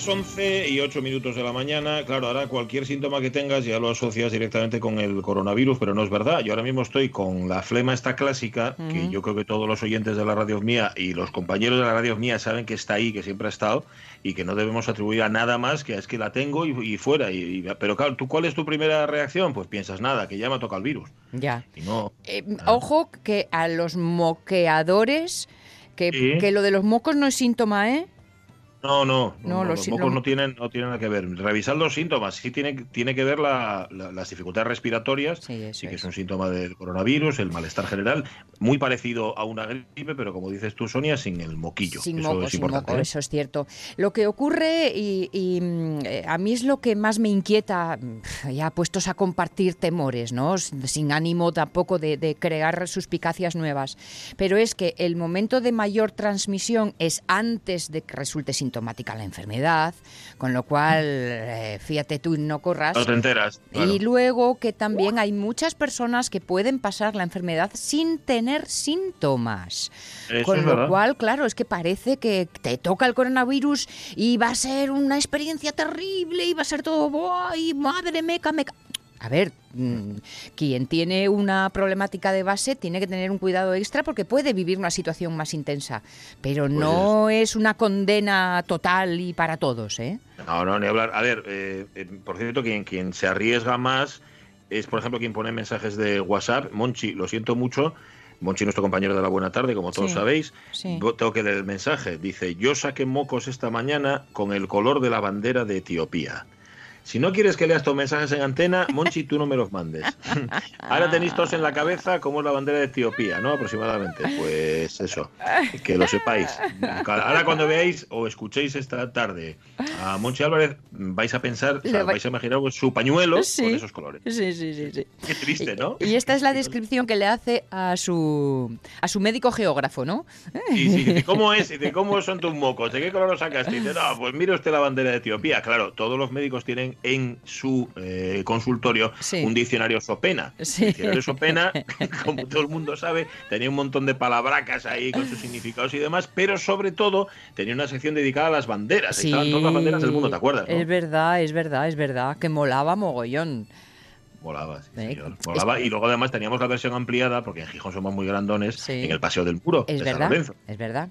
Las 11 y 8 minutos de la mañana, claro, ahora cualquier síntoma que tengas ya lo asocias directamente con el coronavirus, pero no es verdad. Yo ahora mismo estoy con la flema esta clásica, que yo creo que todos los oyentes de la radio mía y los compañeros de la radio mía saben que está ahí, que siempre ha estado, y que no debemos atribuir a nada más que es que la tengo y, fuera. Y, pero claro, ¿tú cuál es tu primera reacción? Pues piensas nada, que ya me toca el virus. Ya. Eh, ojo que a los moqueadores, que, que lo de los mocos no es síntoma, ¿eh? No, no, los, mocos no tienen, no tienen nada que ver. Revisar los síntomas, sí tiene, tiene que ver las dificultades respiratorias, sí, que es. un síntoma del coronavirus, el malestar general, muy parecido a una gripe, pero como dices tú, Sonia, sin el moquillo. Sin eso es importante, ¿eh? eso es cierto. Lo que ocurre, y, mm, eh, a mí es lo que más me inquieta, mm, ya puestos a compartir temores, ¿no? sin ánimo tampoco de, de crear suspicacias nuevas, pero es que el momento de mayor transmisión es antes de que resulte sin sintomática la enfermedad, con lo cual, eh, fíjate tú, no corras. No te enteras. Y luego que también hay muchas personas que pueden pasar la enfermedad sin tener síntomas. con lo cual, claro, es que parece que te toca el coronavirus y va a ser una experiencia terrible y va a ser todo, ¡ay, madre meca, meca! A ver, mm, quien tiene una problemática de base tiene que tener un cuidado extra porque puede vivir una situación más intensa, pero pues no es una condena total y para todos, ¿eh? No, no, ni hablar. A ver, eh, eh, por cierto, quien, quien se arriesga más es, por ejemplo, quien pone mensajes de WhatsApp. Monchi, lo siento mucho. Monchi, nuestro compañero de la buena tarde, como todos sabéis, tengo que leer el mensaje. Dice, yo saqué mocos esta mañana con el color de la bandera de Etiopía. Si no quieres que leas tus mensajes en antena, Monchi, tú no me los mandes. Ahora tenéis todos en la cabeza como es la bandera de Etiopía, ¿no? Aproximadamente. Pues eso, que lo sepáis. Ahora cuando veáis o escuchéis esta tarde a Monchi Álvarez, vais a pensar, vais a imaginar su pañuelo con esos colores. Sí, sí, sí, sí. Qué triste, ¿no? Y esta es la descripción que le hace a su a su médico geógrafo, ¿no? Sí, sí, cómo es, de cómo son tus mocos, de qué color los sacaste. Y dice, no, pues mire usted la bandera de Etiopía. Claro, todos los médicos tienen en su eh, consultorio un diccionario Sopena. El diccionario Sopena, como todo el mundo sabe, tenía un montón de palabracas ahí con sus significados y demás, pero sobre todo tenía una sección dedicada a las banderas. Estaban todas las banderas del mundo, ¿te acuerdas? Es verdad, es verdad, es verdad, que molaba mogollón. Volaba, sí, señor. Volaba. Y luego además teníamos la versión ampliada, porque en Gijón somos muy grandones, en el Paseo del Muro. Es verdad. Es verdad.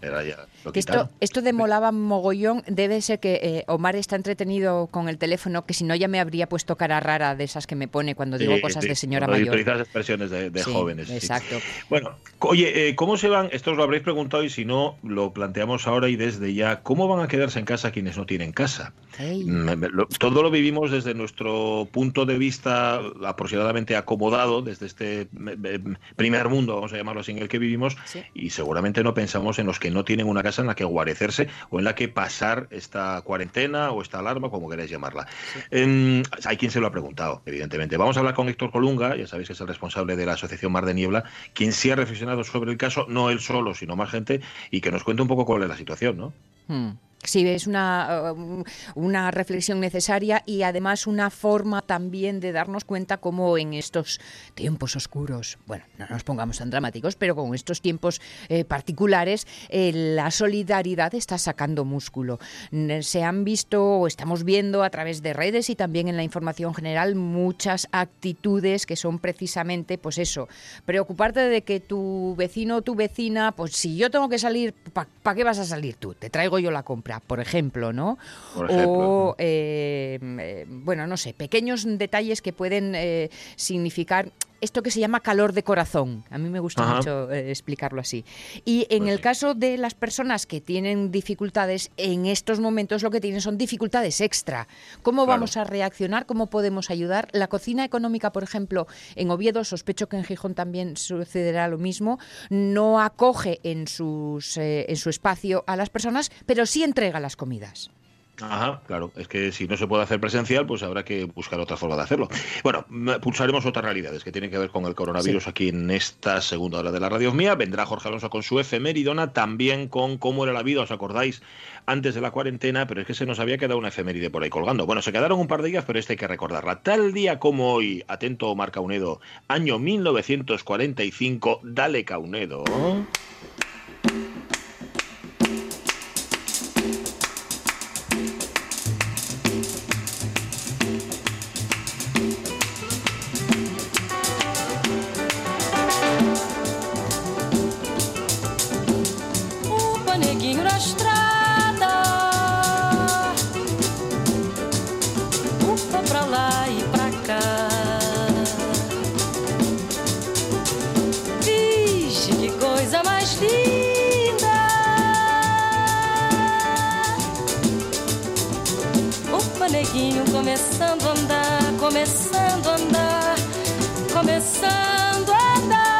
esto, esto de molaba mogollón debe ser que eh, Omar está entretenido con el teléfono, que si no ya me habría puesto cara rara de esas que me pone cuando digo cosas de señora mayor. Utilizas expresiones de, jóvenes. Exacto. Bueno, oye, eh, ¿cómo se van? Esto os lo habréis preguntado y si no, lo planteamos ahora y desde ya. ¿Cómo van a quedarse en casa quienes no tienen casa? Mm, todo lo vivimos desde nuestro punto de vista aproximadamente acomodado desde este primer mundo, vamos a llamarlo así, en el que vivimos, y seguramente no pensamos en los que no tienen una casa en la que guarecerse o en la que pasar esta cuarentena o esta alarma, como queráis llamarla. Em, hay quien se lo ha preguntado, evidentemente. Vamos a hablar con Héctor Colunga, ya sabéis que es el responsable de la Asociación Mar de Niebla, quien sí ha reflexionado sobre el caso, no él solo, sino más gente, y que nos cuente un poco cuál es la situación, ¿no? Hmm. Sí, es una, uh, una reflexión necesaria y además una forma también de darnos cuenta cómo en estos tiempos oscuros, bueno, no nos pongamos tan dramáticos, pero con estos tiempos eh, particulares, eh, la solidaridad está sacando músculo. Se han visto o estamos viendo a través de redes y también en la información general muchas actitudes que son precisamente, pues eso, preocuparte de que tu vecino o tu vecina, pues si yo tengo que salir, ¿para qué vas a salir tú? Te traigo yo la compra por ejemplo, ¿no? O, eh, eh, bueno, no sé, pequeños detalles que pueden eh, significar esto que se llama calor de corazón. A mí me gusta mucho eh, explicarlo así. Y en pues el caso de las personas que tienen dificultades, en estos momentos lo que tienen son dificultades extra. ¿Cómo vamos a reaccionar? ¿Cómo podemos ayudar? La cocina económica, por ejemplo, en Oviedo, sospecho que en Gijón también sucederá lo mismo, no acoge en, sus, eh, en su espacio a las personas, pero sí entrega las comidas. Ajá, claro. Es que si no se puede hacer presencial, pues habrá que buscar otra forma de hacerlo. Bueno, pulsaremos otras realidades que tienen que ver con el coronavirus aquí en esta segunda hora de la radio mía. Vendrá Jorge Alonso con su efemeridona, también con cómo era la vida, ¿os acordáis? Antes de la cuarentena, pero es que se nos había quedado una efeméride por ahí colgando. Bueno, se quedaron un par de días, pero este hay que recordarla. Tal día como hoy, atento Marca Unedo, año 1945, dale Caunedo. Começando a andar, começando a andar, começando a andar.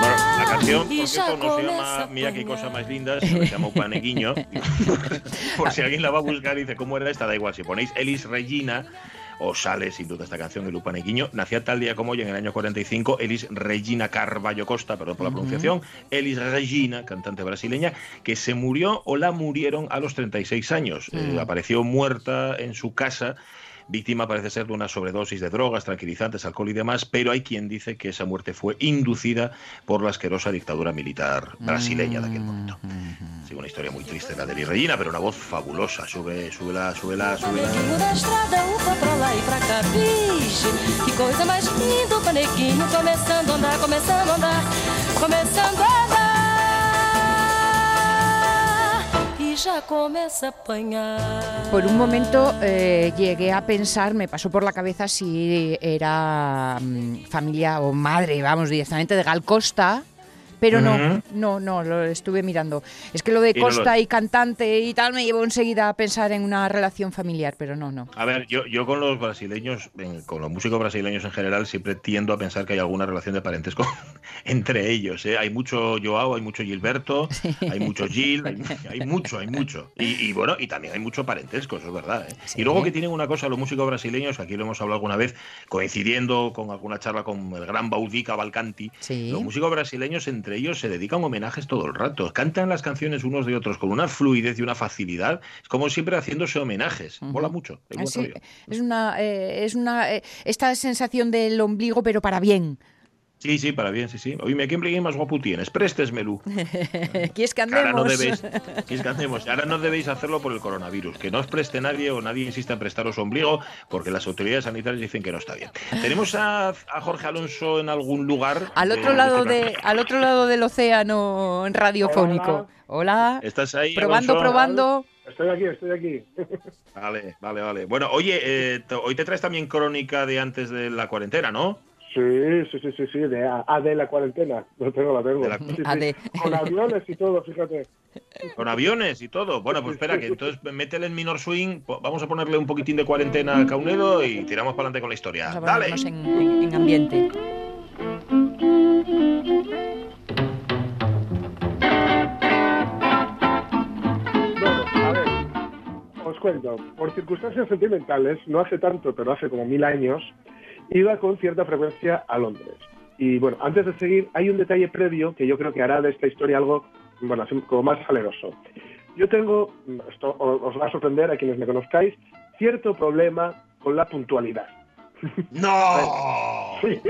Bueno, la canción, por cierto, no se llama Mira qué cosa más linda, se llama Upaneguiño. por si alguien la va a buscar y dice cómo era esta, da igual. Si ponéis Elis Regina, os sale sin duda esta canción de Lupanequiño. Nacía tal día como hoy en el año 45 Elis Regina Carballo Costa, perdón por la pronunciación, Elis Regina, cantante brasileña, que se murió o la murieron a los 36 años. Eh, apareció muerta en su casa víctima parece ser de una sobredosis de drogas, tranquilizantes, alcohol y demás, pero hay quien dice que esa muerte fue inducida por la asquerosa dictadura militar brasileña de aquel momento. Mm-hmm. Sí, una historia muy triste la de Elis Regina, pero una voz fabulosa. Sube, súbela, súbela, súbela. Que coisa mais a Por un momento eh, llegué a pensar, me pasó por la cabeza si era mm, familia o madre, vamos, directamente de Gal Costa pero no, no, no, lo estuve mirando. Es que lo de Costa y cantante y tal me llevó enseguida a pensar en una relación familiar, pero no, no. A ver, yo, yo con los brasileños, con los músicos brasileños en general, siempre tiendo a pensar que hay alguna relación de parentesco entre ellos. ¿eh? Hay mucho Joao, hay mucho Gilberto, hay mucho Gil, hay, mucho, hay mucho. Y, bueno, y también hay mucho parentesco, eso es verdad. ¿eh? Y luego que tienen una cosa los músicos brasileños, aquí lo hemos hablado alguna vez, coincidiendo con alguna charla con el gran Baudica Balcanti, los músicos brasileños entre ellos se dedican homenajes todo el rato. Cantan las canciones unos de otros con una fluidez y una facilidad. Es como siempre haciéndose homenajes. Mola mucho. es una, eh, es una eh, esta sensación del ombligo, pero para bien. Sí, sí, para bien, sí, sí. Oye, ¿quién más guapo tienes? Préstesmelo. ¿Quieres que andemos? Ahora no debéis, que andemos? Ahora no debéis hacerlo por el coronavirus. Que no os preste nadie o nadie insista en prestaros ombligo porque las autoridades sanitarias dicen que no está bien. ¿Tenemos a, Jorge Alonso en algún lugar? Al otro, lado de, al otro lado del océano radiofónico. Hola. ¿Estás ahí? Probando, probando. Estoy aquí, estoy aquí. Vale, vale, vale. Bueno, oye, eh, hoy te traes también crónica de antes de la cuarentena, ¿no? Sí, sí, sí, sí, sí, de, a, de la cuarentena. No tengo, la tengo. Con aviones y todo, fíjate. Con aviones y todo. Bueno, pues espera, que entonces métele en minor swing. Vamos a ponerle un poquitín de cuarentena a Caunedo y tiramos para adelante con la historia. Dale. En, en ambiente. Bueno, a ver, os cuento. Por circunstancias sentimentales, no hace tanto, pero hace como mil años, iba con cierta frecuencia a Londres. Y bueno, antes de seguir, hay un detalle previo que yo creo que hará de esta historia algo, bueno, como más saleroso. Yo tengo, esto os va a sorprender a quienes me conozcáis, cierto problema con la puntualidad. ¡No! sí,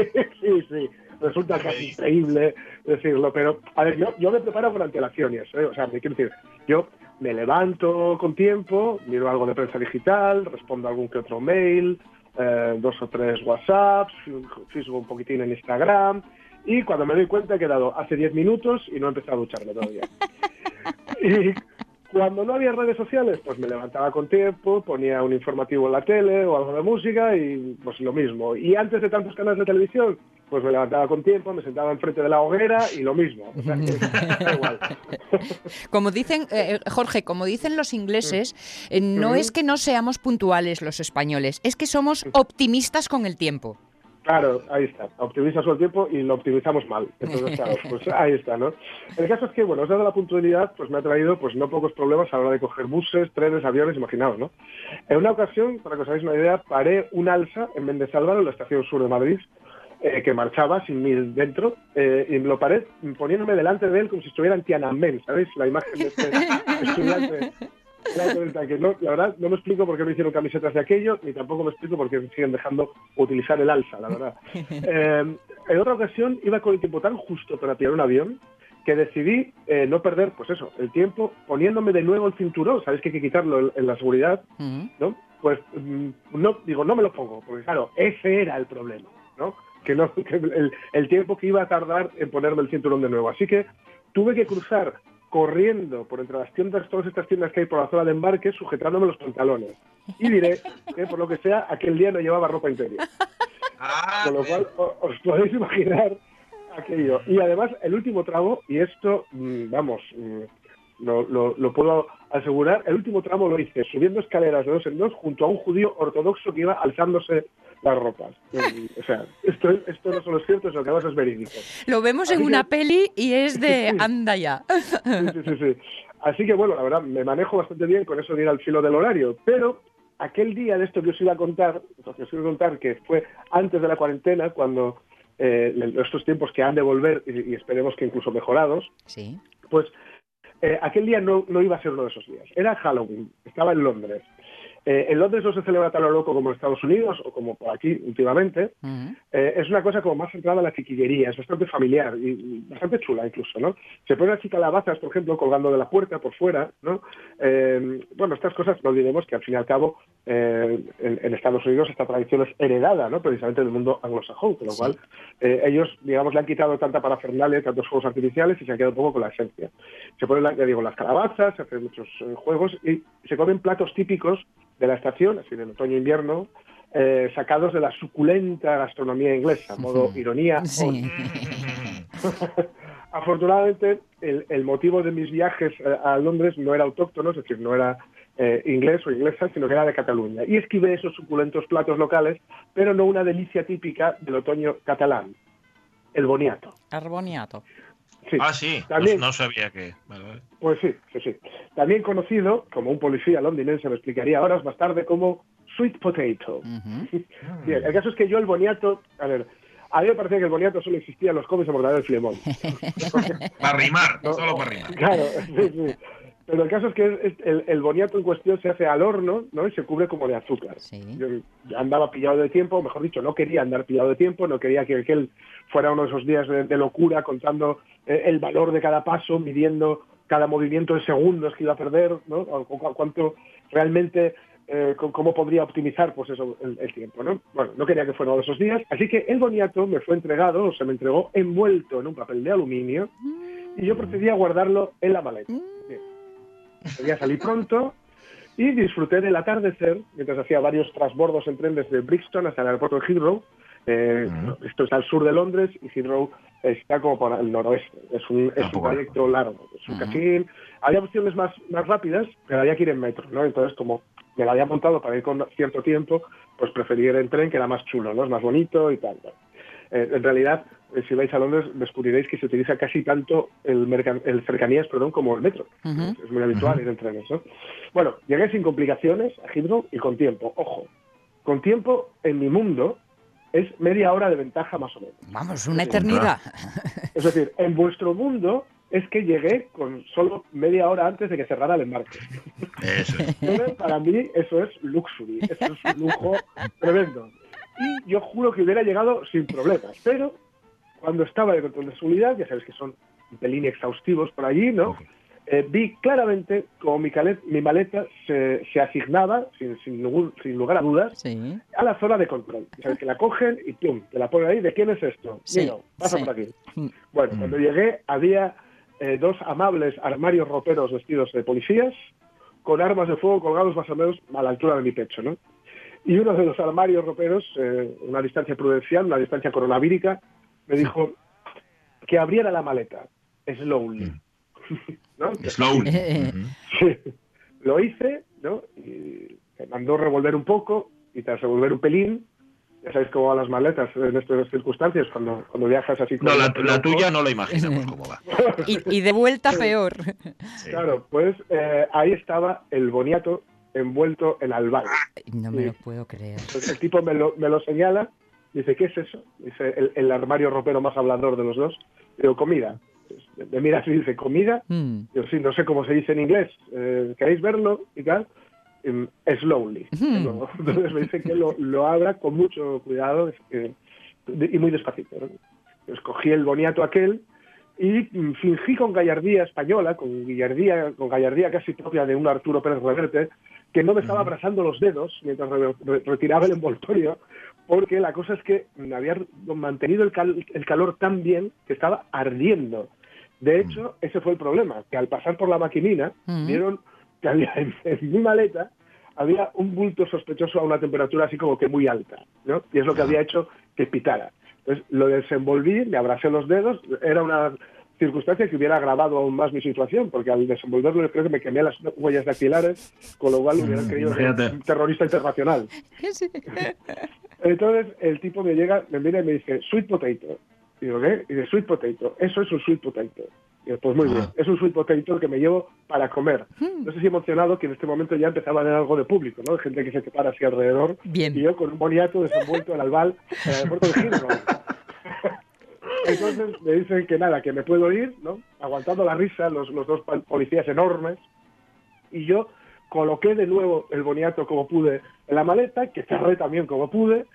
sí, sí. Resulta casi increíble decirlo, pero a ver, yo, yo me preparo con antelaciones. ¿eh? O sea, me quiero decir, yo me levanto con tiempo, miro algo de prensa digital, respondo algún que otro mail, eh, dos o tres WhatsApps, fijo un poquitín en Instagram y cuando me doy cuenta he quedado hace 10 minutos y no he empezado a ducharme todavía. y cuando no había redes sociales, pues me levantaba con tiempo, ponía un informativo en la tele o algo de música y pues lo mismo. Y antes de tantos canales de televisión, pues me levantaba con tiempo, me sentaba enfrente de la hoguera y lo mismo. Como dicen, eh, eh, Jorge, como dicen los ingleses, eh, no es que no seamos puntuales los españoles, es que somos optimistas con el tiempo. Claro, ahí está. Optimiza el tiempo y lo optimizamos mal. Entonces, claro, pues ahí está, ¿no? El caso es que, bueno, eso de la puntualidad, pues me ha traído pues no pocos problemas a la hora de coger buses, trenes, aviones, imaginaos, ¿no? En una ocasión, para que os hagáis una idea, paré un alza en Mendesálvaro, en la estación sur de Madrid, eh, que marchaba sin mí dentro, eh, y lo paré poniéndome delante de él como si estuviera en Tiananmen, ¿sabéis? La imagen de este estudiante no, la verdad, no me explico por qué no hicieron camisetas de aquello, ni tampoco me explico por qué siguen dejando utilizar el alza, la verdad. Eh, en otra ocasión iba con el tiempo tan justo para pillar un avión que decidí eh, no perder, pues eso, el tiempo poniéndome de nuevo el cinturón, sabéis que hay que quitarlo en, la seguridad, ¿no? Pues mm, no, digo, no me lo pongo, porque claro, ese era el problema, ¿no? Que, no, el, el tiempo que iba a tardar en ponerme el cinturón de nuevo. Así que tuve que cruzar corriendo por entre las tiendas, todas estas tiendas que hay por la zona de embarque, sujetándome los pantalones. Y diré que, por lo que sea, aquel día no llevaba ropa interior. Ah, con lo cual, os podéis imaginar aquello. Y además, el último tramo, y esto, mm, vamos, mm, lo, lo, puedo asegurar, el último tramo lo hice subiendo escaleras de dos en dos junto a un judío ortodoxo que iba alzándose las ropas. O sea, esto, esto no solo es cierto, sino que además es verídico. Lo vemos en una peli y es de anda ya. Sí, sí, sí, Así que bueno, la verdad, me manejo bastante bien con eso de ir al filo del horario, pero aquel día de esto que os iba a contar, que os iba a contar que fue antes de la cuarentena, cuando eh, estos tiempos que han de volver y, esperemos que incluso mejorados, sí. pues eh, aquel día no, no iba a ser uno de esos días. Era Halloween, estaba en Londres. Eh, en Londres no se celebra tan loco como en Estados Unidos o como por aquí últimamente. Eh, es una cosa como más centrada en la chiquillería, es bastante familiar y, bastante chula incluso, ¿no? Se ponen así calabazas, por ejemplo, colgando de la puerta por fuera, ¿no? Eh, bueno, estas cosas no olvidemos que al fin y al cabo en, Estados Unidos esta tradición es heredada, ¿no? Precisamente del mundo anglosajón, con lo cual ellos, digamos, le han quitado tanta parafernalia, tantos juegos artificiales y se han quedado un poco con la esencia. Se ponen, ya digo, las calabazas, se hacen muchos juegos y se comen platos típicos de la estación, así en otoño-invierno, eh, sacados de la suculenta gastronomía inglesa, modo ironía. Afortunadamente, el, motivo de mis viajes a Londres no era autóctono, es decir, no era eh, inglés o inglesa, sino que era de Cataluña. Y esquivé esos suculentos platos locales, pero no una delicia típica del otoño catalán, el boniato. El boniato. Ah, sí, También, no, sabía que. Pues sí, sí, sí. También conocido como un policía londinense, me explicaría horas más tarde como sweet potato. Bien, el caso es que yo el boniato, a ver, a mí me parecía que el boniato solo existía en los cómics de Mortadelo del Filemón. para rimar, solo para rimar. Claro, sí, sí. Pero el caso es que el, boniato en cuestión se hace al horno ¿no? y se cubre como de azúcar. Yo andaba pillado de tiempo, mejor dicho, no quería andar pillado de tiempo, no quería que aquel fuera uno de esos días de, locura contando eh, el valor de cada paso, midiendo cada movimiento de segundos que iba a perder, ¿no? cuánto realmente, eh, cómo podría optimizar pues eso, el, tiempo. ¿no? Bueno, no quería que fuera uno de esos días, así que el boniato me fue entregado, o se me entregó envuelto en un papel de aluminio y yo procedí a guardarlo en la maleta. Quería salir pronto y disfruté del atardecer mientras hacía varios transbordos en tren desde Brixton hasta el aeropuerto de Heathrow. Eh, esto está al sur de Londres y Heathrow está como por el noroeste. Es un, es un trayecto largo. Es un uh había opciones más, más rápidas, pero había que ir en metro, ¿no? Entonces, como me lo había montado para ir con cierto tiempo, pues preferí ir en tren, que era más chulo, ¿no? Es más bonito y tal. Eh, en realidad, si vais a Londres, descubriréis que se utiliza casi tanto el, el cercanías perdón, como el metro. Es muy habitual ir en trenes. ¿no? Bueno, llegué sin complicaciones a Heathrow y con tiempo. Ojo, con tiempo en mi mundo es media hora de ventaja más o menos. Vamos, una eternidad. Es decir, en vuestro mundo es que llegué con solo media hora antes de que cerrara el embarque. Eso. Entonces, para mí eso es luxury, eso es un lujo tremendo y yo juro que hubiera llegado sin problemas. Pero cuando estaba de control de seguridad, ya sabes que son un pelín exhaustivos por allí, ¿no? Eh, vi claramente como mi, mi maleta se, se asignaba, sin, sin, lugar a dudas, a la zona de control. Sabes que la cogen y ¡pum! Te la ponen ahí. ¿De quién es esto? Sí, Mira, pasa por aquí. Mm. Bueno, cuando llegué había eh, dos amables armarios roperos vestidos de policías con armas de fuego colgados más o menos a la altura de mi pecho, ¿no? Y uno de los armarios roperos, eh, una distancia prudencial, una distancia coronavírica, me dijo que abriera la maleta, slowly. Mm. ¿No? Slowly. sí. Lo hice, ¿no? Y me mandó revolver un poco, y tras revolver un pelín, ya sabéis cómo van las maletas en estas circunstancias cuando, cuando viajas así. No, la, la tuya no la imaginamos cómo va. Y, y de vuelta peor. Sí. Claro, pues eh, ahí estaba el boniato envuelto en albal. No me lo puedo creer. Entonces, el tipo me lo, me lo señala, dice, ¿qué es eso? Dice, el, el armario ropero más hablador de los dos. Digo, comida. Entonces, Me mira así y dice, ¿comida? Mm. Digo, sí, no sé cómo se dice en inglés. Eh, ¿Queréis verlo? Y tal. Em, slowly. Hmm. Entonces me dice que lo, lo abra con mucho cuidado es que- y muy despacito. ¿no? Entonces cogí el boniato aquel y mm, fingí con gallardía española, con gallardía, con gallardía casi propia de un Arturo Pérez Reverte, que no me estaba abrazando los dedos mientras re- re- retiraba el envoltorio, porque la cosa es que me había mantenido el, cal- el calor tan bien que estaba ardiendo. De hecho, ese fue el problema, que al pasar por la maquinina, Mm. vieron que había en, en mi maleta había un bulto sospechoso a una temperatura así como que muy alta, ¿no? Y es lo que había hecho que pitara. Entonces lo desenvolví, me abracé los dedos, era una circunstancia que hubiera agravado aún más mi situación, porque al desenvolverlo creo que me quemé las huellas dactilares, con lo cual hubieran creído que era un terrorista internacional. Sí. Entonces el tipo me llega, me mira y me dice, sweet potato. Y digo, ¿qué? Y dice, sweet potato. Eso es un sweet potato. Y digo, pues muy bien, Ah. es un sweet potato que me llevo para comer. No sé si emocionado que en este momento ya empezaba a haber algo de público, ¿no? De gente que se separa así alrededor. Bien. Y yo con un boniato desenvuelto en albal en el aeropuerto de Heathrow. Entonces me dicen que nada, que me puedo ir, ¿no? Aguantando la risa, los, los dos policías enormes. Y yo coloqué de nuevo el boniato como pude en la maleta, que cerré también como pude.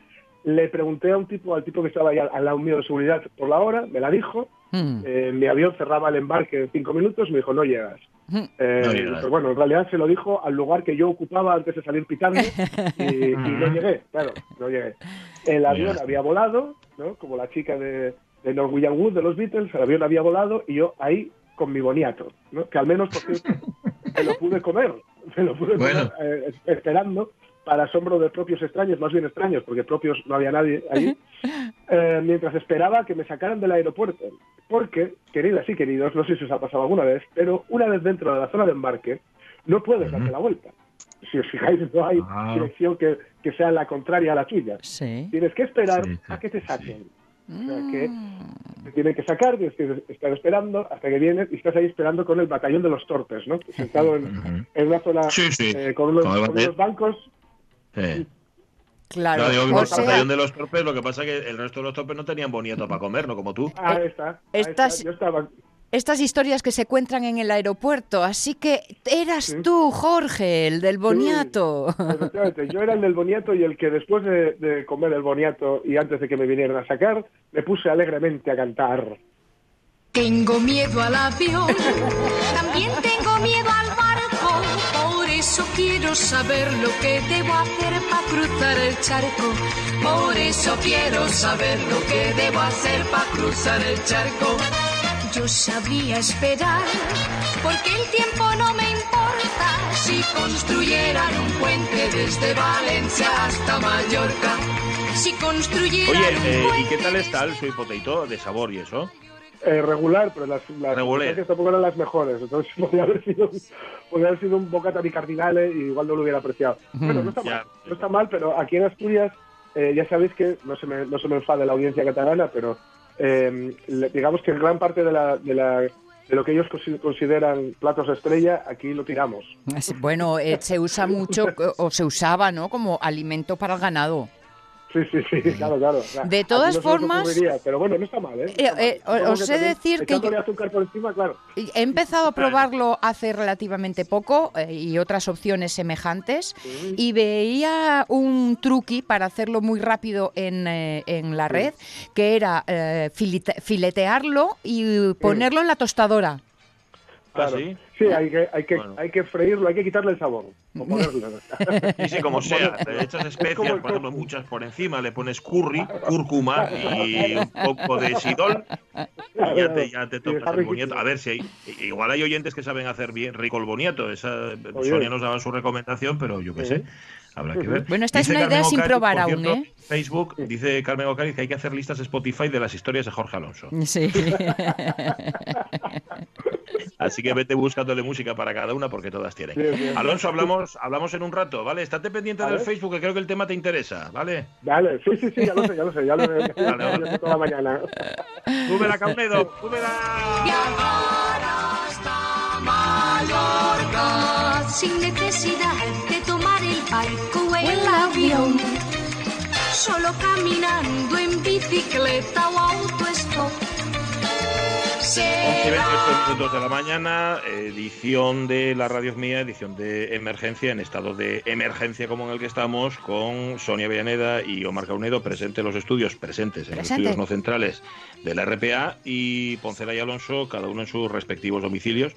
Le pregunté a un tipo, al tipo que estaba ahí al, al lado mío de seguridad por la hora, me la dijo. Mm. Eh, mi avión cerraba el embarque en cinco minutos, me dijo, no llegas. Mm. Eh, No llegas. pero bueno, en realidad se lo dijo al lugar que yo ocupaba antes de salir pitando y, y no llegué, claro, no llegué. El avión había volado, ¿no? Como la chica de, de Norwegian Wood de los Beatles, el avión había volado y yo ahí con mi boniato, ¿no? Que al menos, por cierto, me lo pude comer, me lo pude Bueno. comer eh, esperando para asombro de propios extraños, más bien extraños, porque propios no había nadie allí, eh, mientras esperaba que me sacaran del aeropuerto. Porque, queridas y queridos, no sé si os ha pasado alguna vez, pero una vez dentro de la zona de embarque, no puedes darte la vuelta. Si os fijáis, no hay Ah. dirección que, que sea la contraria a la tuya. Sí. Tienes que esperar Sí, sí, a que te saquen. O sea, Mm. que te tienen que sacar, tienes que estar esperando hasta que vienes y estás ahí esperando con el batallón de los torpes, ¿no? Sentado en, en una zona Sí, sí. eh, con, unos, Con el con bate- unos bancos Sí. Claro. No, digo que o el batallón de los torpes, lo que pasa es que el resto de los torpes no tenían boniato para comer, no como tú. Ahí Eh, está. ahí está. Yo estaba. Estas historias que se cuentan en el aeropuerto. Así que eras Sí. tú, Jorge, el del boniato. Efectivamente, yo era el del boniato y el que después de, de comer el boniato y antes de que me vinieran a sacar, me puse alegremente a cantar. Tengo miedo al avión, también tengo miedo al barco, por eso quiero saber lo que debo hacer para cruzar el charco. Por eso quiero saber lo que debo hacer para cruzar el charco. Yo sabría esperar, porque el tiempo no me importa si construyeran un puente desde Valencia hasta Mallorca. Si construyeran Oye, pues, eh, un ¿y qué tal está el sweet potato de sabor y eso? Eh, regular, pero las, las tampoco eran las mejores. Entonces podría haber sido, podría haber sido un bocata mi cardinale y igual no lo hubiera apreciado. Bueno, no está Ya. mal, no está mal, pero aquí en Asturias eh, ya sabéis que no se me, no se me enfade la audiencia catalana, pero eh, digamos que gran parte de, la, de, la, de lo que ellos consi- consideran platos estrella, aquí lo tiramos. Bueno, eh, se usa mucho, o se usaba, ¿no? Como alimento para el ganado. Sí, sí, sí, claro, claro. O sea, De todas no formas- pero bueno, no está mal, ¿eh? No está Eh, eh, mal. Supongo os he de también decir que yo- azúcar por encima, claro. He empezado a probarlo hace relativamente poco eh, y otras opciones semejantes y veía un truqui para hacerlo muy rápido en, eh, en la red, que era eh, filete- filetearlo y ponerlo en la tostadora. ¿Ah, Claro. sí? Sí, hay que, hay, que, Bueno. hay que freírlo, hay que quitarle el sabor. o ponerle. Sí, sí, como sea. Le echas especias, por ejemplo, muchas por encima, le pones curry, cúrcuma y un poco de sidol y ya te, ya te Sí, está el boniato. A ver si hay, igual hay oyentes que saben hacer bien rico el boniato. Esa, Oye. Sonia nos daba su recomendación, pero yo qué sé. Habrá que ver. Bueno, esta es una idea sin probar aún, cierto, ¿eh? Facebook dice Carmen Ocariz que hay que hacer listas Spotify de las historias de Jorge Alonso. Sí. Así que vete buscándole música para cada una porque todas tienen. Bien, bien. Alonso, hablamos, hablamos en un rato, ¿vale? Estate pendiente del. Facebook que creo que el tema te interesa, ¿vale? Vale, sí, sí, sí, ya lo sé, ya lo sé, ya lo sé. Ya, Vale, vale. ya sé toda la mañana. ¡Súbela, Caunedo! ¡Súbela! Viajar hasta Mallorca sin necesidad de tomar o el avión. Solo caminando en bicicleta o autostop. 11 y 28 Será minutos de la mañana, edición de la radio mía, edición de emergencia, en estado de emergencia como en el que estamos, con Sonia Villaneda y Omar Caunedo presentes en los estudios, presentes en los Presente. estudios no centrales de la RPA, y Poncela y Alonso, cada uno en sus respectivos domicilios,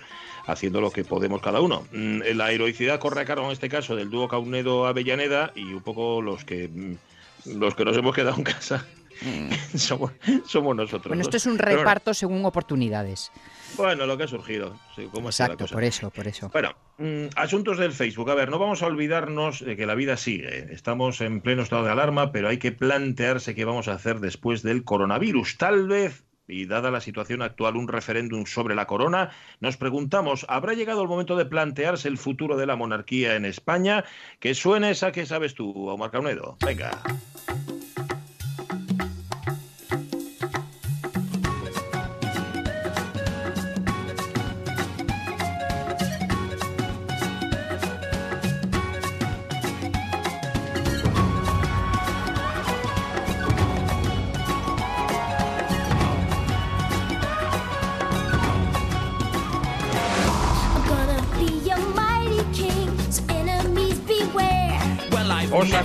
haciendo lo que podemos cada uno. Mm, La heroicidad corre a cargo en este caso del dúo Caunedo-Avellaneda y un poco los que, mm, los que nos hemos quedado en casa. somos, somos nosotros. Mm. Bueno, esto dos. es un bueno, reparto según oportunidades. bueno, lo que ha surgido. cómo Exacto, por eso, por eso. Bueno, mm, asuntos del Facebook. A ver, no vamos a olvidarnos de que la vida sigue. Estamos en pleno estado de alarma, pero hay que plantearse qué vamos a hacer después del coronavirus. Tal vez, y dada la situación actual, un referéndum sobre la corona, nos preguntamos, ¿habrá llegado el momento de plantearse el futuro de la monarquía en España? Que suene esa que sabes tú, Omar Caunedo. Venga.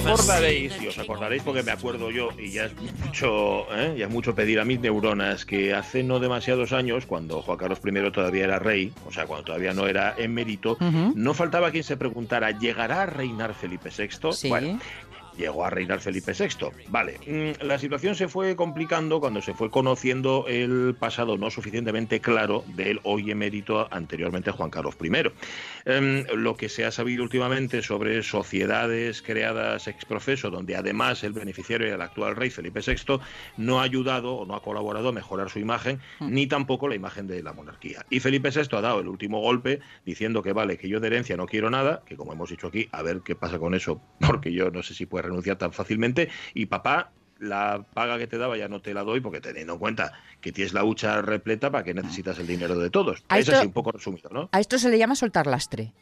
Os acordaréis, y os acordaréis porque me acuerdo yo, y ya es mucho, ¿eh? ya es mucho pedir a mis neuronas, que hace no demasiados años, cuando Juan Carlos I todavía era rey, o sea, cuando todavía no era emérito, Ujú. no faltaba quien se preguntara, ¿llegará a reinar Felipe VI? Sí. Bueno, llegó a reinar Felipe VI. Vale, mm, la situación se fue complicando cuando se fue conociendo el pasado no suficientemente claro del hoy emérito anteriormente Juan Carlos I. Em, lo que se ha sabido últimamente sobre sociedades creadas ex profeso, donde además el beneficiario era el actual rey Felipe VI, no ha ayudado o no ha colaborado a mejorar su imagen, ni tampoco la imagen de la monarquía. Y Felipe VI ha dado el último golpe diciendo que vale, que yo de herencia no quiero nada, que como hemos dicho aquí, a ver qué pasa con eso, porque yo no sé si renunciar tan fácilmente, y papá la paga que te daba ya no te la doy porque teniendo en cuenta que tienes la hucha repleta para que necesitas el dinero de todos. A Eso esto- sí, un poco resumido, ¿no? A esto se le llama soltar lastre.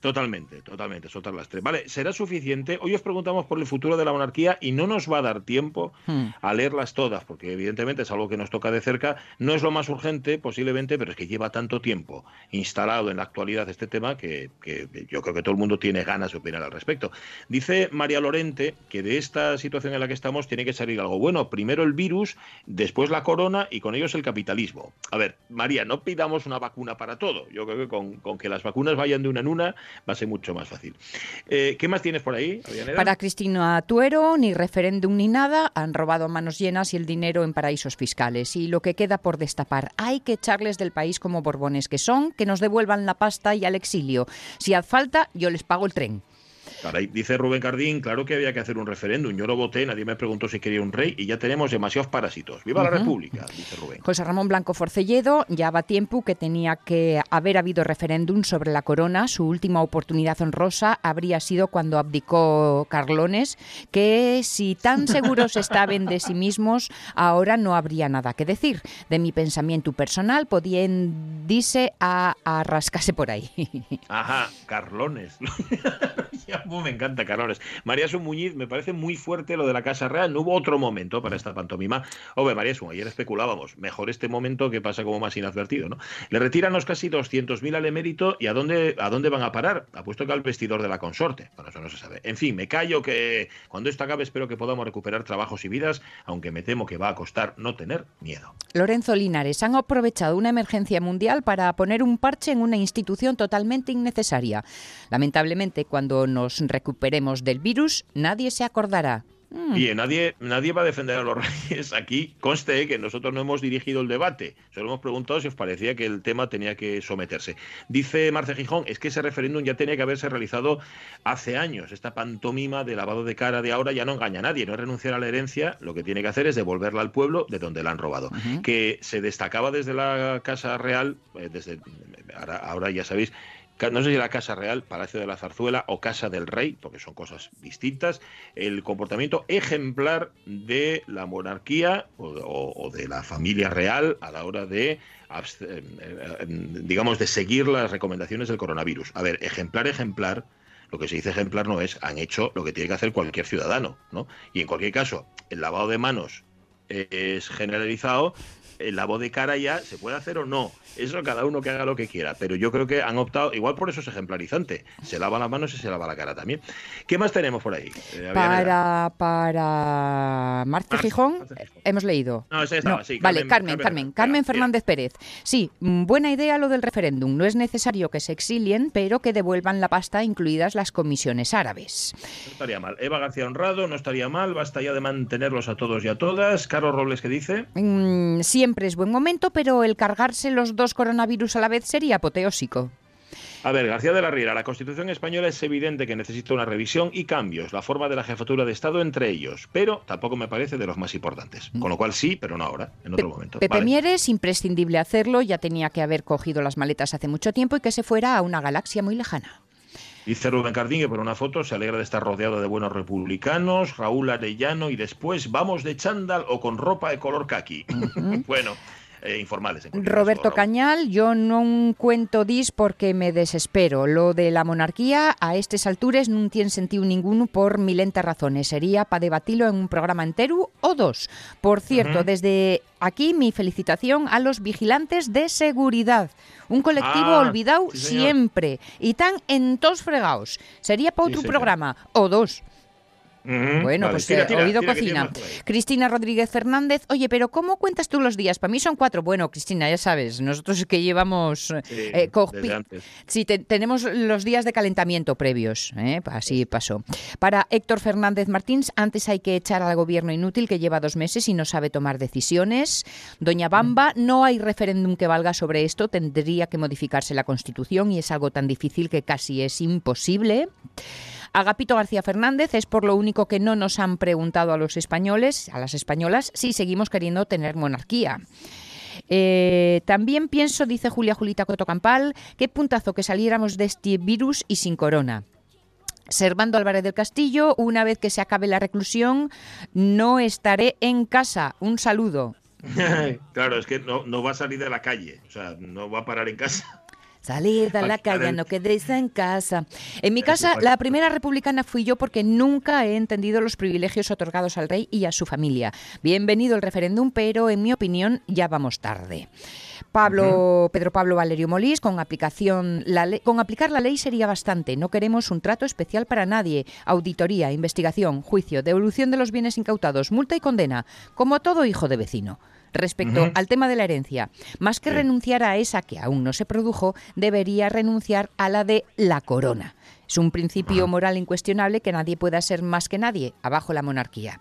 Totalmente, totalmente, soltar las tres. Vale, ¿será suficiente? Hoy os preguntamos por el futuro de la monarquía y no nos va a dar tiempo Hmm. a leerlas todas, porque evidentemente es algo que nos toca de cerca. No es lo más urgente, posiblemente, pero es que lleva tanto tiempo instalado en la actualidad este tema que, que yo creo que todo el mundo tiene ganas de opinar al respecto. Dice María Lorente que de esta situación en la que estamos tiene que salir algo bueno. Primero el virus, después la corona y con ellos el capitalismo. A ver, María, no pidamos una vacuna para todo. Yo creo que con, con que las vacunas vayan de una en una va a ser mucho más fácil. Eh, ¿Qué más tienes por ahí? Para Cristina Tuero, ni referéndum ni nada, han robado a manos llenas y el dinero en paraísos fiscales. Y lo que queda por destapar, hay que echarles del país como borbones que son, que nos devuelvan la pasta y al exilio. Si hace falta, yo les pago el tren. Caray, dice Rubén Cardín, claro que había que hacer un referéndum. Yo lo voté, nadie me preguntó si quería un rey y ya tenemos demasiados parásitos. ¡Viva la República! Dice Rubén. José Ramón Blanco Forcelledo ya va tiempo que tenía que haber habido referéndum sobre la corona. Su última oportunidad honrosa habría sido cuando abdicó Carlones, que si tan seguros estaban de sí mismos, ahora no habría nada que decir. De mi pensamiento personal, podían dice a, a rascarse por ahí. Ajá, Carlones. Me encanta Carlones. María Sun Muñiz, me parece muy fuerte lo de la Casa Real. No hubo otro momento para esta pantomima. Hombre, María Sun, ayer especulábamos. Mejor este momento que pasa como más inadvertido, ¿no? Le retiran los casi 200.000 al emérito y ¿a dónde, ¿a dónde van a parar? Apuesto que al vestidor de la consorte. Bueno, eso no se sabe. En fin, me callo que cuando esto acabe espero que podamos recuperar trabajos y vidas, aunque me temo que va a costar no tener miedo. Lorenzo Linares han aprovechado una emergencia mundial para poner un parche en una institución totalmente innecesaria. Lamentablemente, cuando nos recuperemos del virus, nadie se acordará. Mm. Oye, nadie, nadie va a defender a los reyes. Aquí conste que nosotros no hemos dirigido el debate. Solo hemos preguntado si os parecía que el tema tenía que someterse. Dice Marce Gijón, es que ese referéndum ya tenía que haberse realizado hace años. Esta pantomima de lavado de cara de ahora ya no engaña a nadie. No es renunciar a la herencia, lo que tiene que hacer es devolverla al pueblo de donde la han robado. Que se destacaba desde la Casa Real, eh, desde ahora, ahora ya sabéis, no sé si la Casa Real, Palacio de la Zarzuela o Casa del Rey, porque son cosas distintas, el comportamiento ejemplar de la monarquía o, o- de la familia real a la hora de, abst- eh, eh, digamos, de seguir las recomendaciones del coronavirus. A ver, ejemplar, ejemplar. Lo que se dice ejemplar no es, han hecho lo que tiene que hacer cualquier ciudadano, ¿no? Y en cualquier caso, el lavado de manos es generalizado, el lavado de cara ya se puede hacer o no. Eso cada uno que haga lo que quiera. Pero yo creo que han optado, igual por eso es ejemplarizante. Se lava las manos y se lava la cara también. ¿Qué más tenemos por ahí? Eh? Para, para Marce- Gijón, hemos leído. No, esa estaba, No, sí, vale, Carmen- Carmen, Carmen- Carmen, Carmen. Fernández Pérez. Sí, mm, buena idea lo del referéndum. No es necesario que se exilien, pero que devuelvan la pasta, incluidas las comisiones árabes. No estaría mal. Eva García Honrado, no estaría mal. Basta ya de mantenerlos a todos y a todas. Carlos Robles, ¿qué dice? Mm, siempre es buen momento, pero el cargarse los dos coronavirus a la vez sería apoteósico. A ver, García de la Riera, la Constitución española es evidente que necesita una revisión y cambios, la forma de la jefatura de Estado entre ellos, pero tampoco me parece de los más importantes. Con lo cual sí, pero no ahora, en otro Pe- momento. Pepe Vale. Mieres, imprescindible hacerlo, ya tenía que haber cogido las maletas hace mucho tiempo y que se fuera a una galaxia muy lejana. Dice Rubén Cardín que por una foto se alegra de estar rodeado de buenos republicanos, Raúl Arellano y después vamos de chándal o con ropa de color kaki. bueno, eh, informales. Roberto caso. Cañal, yo no cuento dis porque me desespero. Lo de la monarquía a estas alturas no tiene sentido ninguno por milenta razones. Sería para debatirlo en un programa entero o dos. Por cierto, desde aquí mi felicitación a los vigilantes de seguridad. Un colectivo Ah, olvidado sí, siempre. Y tan en todos fregados. Sería para otro programa o dos. Bueno, vale, pues tira, eh, oído tira, cocina. Cristina Rodríguez Fernández, oye, pero ¿cómo cuentas tú los días? Para mí son cuatro. Bueno, Cristina, ya sabes, nosotros es que llevamos... Sí, eh, antes. Sí, te- tenemos los días de calentamiento previos, ¿eh? así pasó. Para Héctor Fernández Martins, antes hay que echar al gobierno inútil que lleva dos meses y no sabe tomar decisiones. Doña Bamba, no hay referéndum que valga sobre esto, tendría que modificarse la Constitución y es algo tan difícil que casi es imposible. Agapito García Fernández es por lo único que no nos han preguntado a los españoles, a las españolas, si seguimos queriendo tener monarquía. Eh, también pienso, dice Julia Julita Coto Campal, qué puntazo que saliéramos de este virus y sin corona. Servando Álvarez del Castillo, una vez que se acabe la reclusión, no estaré en casa. Un saludo. claro, es que no, no va a salir de la calle, o sea, no va a parar en casa. Salir de la calle, no quedéis en casa. En mi casa, la primera republicana fui yo porque nunca he entendido los privilegios otorgados al rey y a su familia. Bienvenido el referéndum, pero en mi opinión ya vamos tarde. Pablo, Pedro Pablo Valerio Molís, con aplicación la le- con aplicar la ley sería bastante. No queremos un trato especial para nadie. Auditoría, investigación, juicio, devolución de los bienes incautados, multa y condena, como todo hijo de vecino. Respecto al tema de la herencia, más que Sí. renunciar a esa que aún no se produjo, debería renunciar a la de la corona. Es un principio moral incuestionable que nadie pueda ser más que nadie, abajo la monarquía.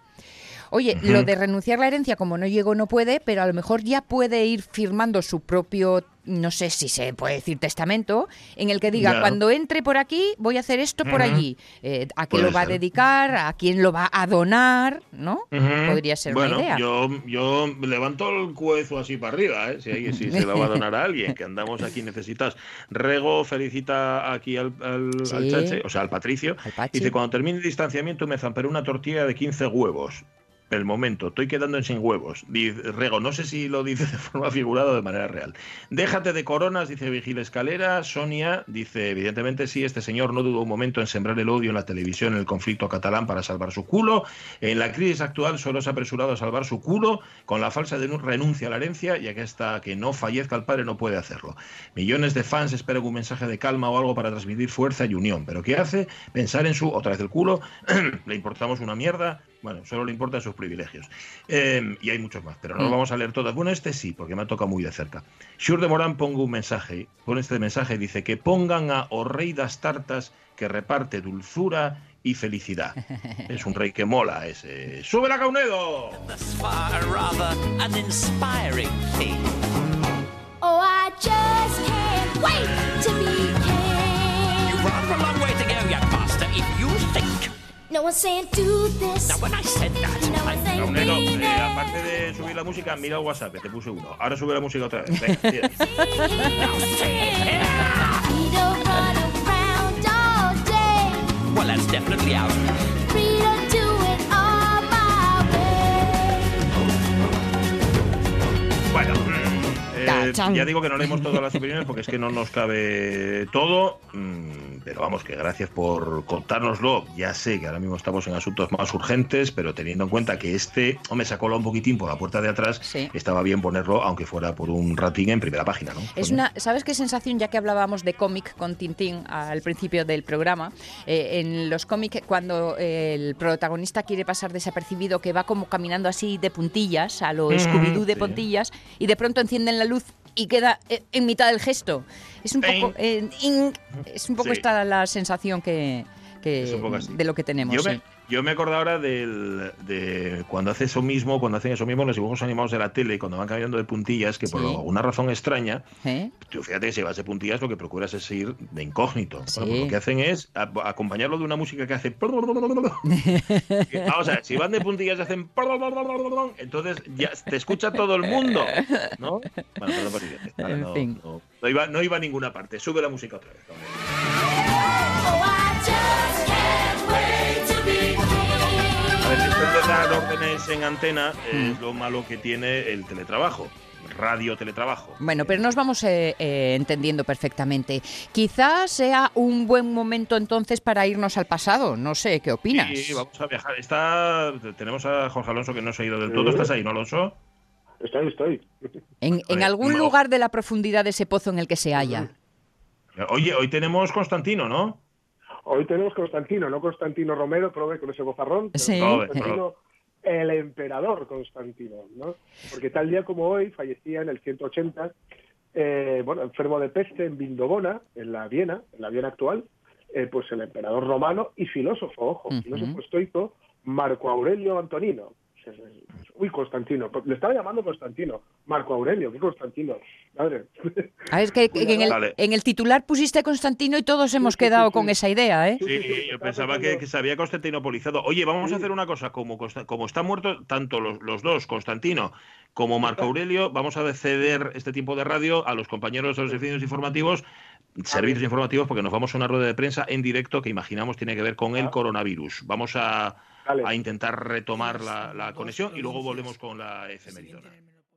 Oye, lo de renunciar a la herencia, como no llegó, no puede, pero a lo mejor ya puede ir firmando su propio, no sé si se puede decir testamento, en el que diga, cuando entre por aquí, voy a hacer esto por allí. Eh, ¿A qué Puede lo va a dedicar? ¿A quién lo va a donar? ¿No? Podría ser bueno, una idea. Yo, yo levanto el cuezo así para arriba, ¿eh? si, hay- si se va a donar a alguien, que andamos aquí necesitas. Rego felicita aquí al, al, al Sí. Chache, o sea, al Patricio. Al Pachi. Dice, cuando termine el distanciamiento me zamperé una tortilla de 15 huevos. El momento, estoy quedando en sin huevos. Rego, no sé si lo dice de forma figurada o de manera real. Déjate de coronas, dice Vigil Escalera. Sonia dice, evidentemente sí, este señor no dudó un momento en sembrar el odio en la televisión en el conflicto catalán para salvar su culo. En la crisis actual solo se ha apresurado a salvar su culo con la falsa denu- renuncia a la herencia, ya que hasta que no fallezca el padre no puede hacerlo. Millones de fans esperan un mensaje de calma o algo para transmitir fuerza y unión. ¿Pero qué hace? Pensar en su, otra vez el culo, le importamos una mierda, Bueno, solo le importan sus privilegios. Eh, y hay muchos más, pero no los Mm. vamos a leer todas. Bueno, este sí, porque me ha tocado muy de cerca. Shur de Morán pongo un mensaje, pone este mensaje, dice que pongan a O Rey das Tartas que reparte dulzura y felicidad. Es un rey que mola ese. ¡Sube la Caunedo! Oh, I just can't wait to be king. You've rather a long way to go, young master, if you think. No one's saying do this. Now, when I said that, No one's saying eh, there. aparte de subir la música, mira el WhatsApp, que te puse uno. Ahora sube la música otra vez. Venga, tira. We don't run around all day. Well, that's definitely out. Free to do it all my way. Bueno, eh, ya digo que no leemos todas las opiniones porque es que no nos cabe todo, mm, pero vamos, que gracias por contárnoslo. Ya sé que ahora mismo estamos en asuntos más urgentes, pero teniendo en cuenta que este, hombre, colado un poquitín por la puerta de atrás, Sí. estaba bien ponerlo, aunque fuera por un ratín en primera página, ¿no? Es una, ¿Sabes qué sensación, ya que hablábamos de cómic con Tintín al principio del programa? eh, en los cómics, cuando eh, el protagonista quiere pasar desapercibido, que va como caminando así de puntillas, a lo Mm, Scooby-Doo de sí. puntillas, y de pronto encienden la luz y queda eh, en mitad del gesto. Es un poco, eh, es un poco Sí. esta la sensación que, que- Es un poco así. de lo que tenemos. Yo me. Yo me acuerdo ahora del, de cuando hace eso mismo, cuando hacen eso mismo los dibujos animados de la tele, cuando van cambiando de puntillas, que por Sí. alguna razón extraña, ¿Eh? Tú fíjate que si vas de puntillas lo que procuras es ir de incógnito. Sí. Bueno, pues lo que hacen es a- acompañarlo de una música que hace... Vamos a ver, si van de puntillas y hacen... Entonces ya te escucha todo el mundo, ¿no? Bueno, perdón por idiota. Vale, no, no- no iba, no iba a ninguna parte. Sube la música otra vez. Dar órdenes en antena Mm. es lo malo que tiene el teletrabajo. Radio teletrabajo. Bueno, pero nos vamos eh, eh, entendiendo perfectamente. Quizás sea un buen momento entonces para irnos al pasado. No sé, ¿qué opinas? Sí, vamos a viajar. Está, tenemos a Jorge Alonso que no se ha ido del todo. ¿Estás ahí, no, Alonso? Estoy, estoy. En, en Oye, algún no. lugar de la profundidad de ese pozo en el que se halla. Oye, hoy tenemos Constantino, ¿no? Hoy tenemos Constantino, no Constantino Romero, probé con ese bozarrón. pero Sí. Constantino, el emperador Constantino, ¿no? Porque tal día como hoy fallecía en el 180, eh, bueno, enfermo de peste en Vindobona, en la Viena, en la Viena actual, eh, pues el emperador romano y filósofo, ojo, filósofo estoico, Marco Aurelio Antonino. Uy, Constantino, le estaba llamando Constantino, Marco Aurelio, ¿qué Constantino? Madre. Ah, es que, que en, el, Vale. en el titular pusiste Constantino y todos hemos sí, quedado sí. con esa idea, ¿eh? Sí, sí, sí, Sí, yo pensaba que, que se había constantinopolizado. Oye, vamos Sí. a hacer una cosa. Como, como está muerto tanto los, los dos, Constantino como Marco Aurelio, vamos a ceder este tiempo de radio a los compañeros de los servicios informativos, servicios informativos, porque nos vamos a una rueda de prensa en directo que imaginamos tiene que ver con el Ah. coronavirus. Vamos a. a intentar retomar la, la conexión y luego volvemos con la efemeridona.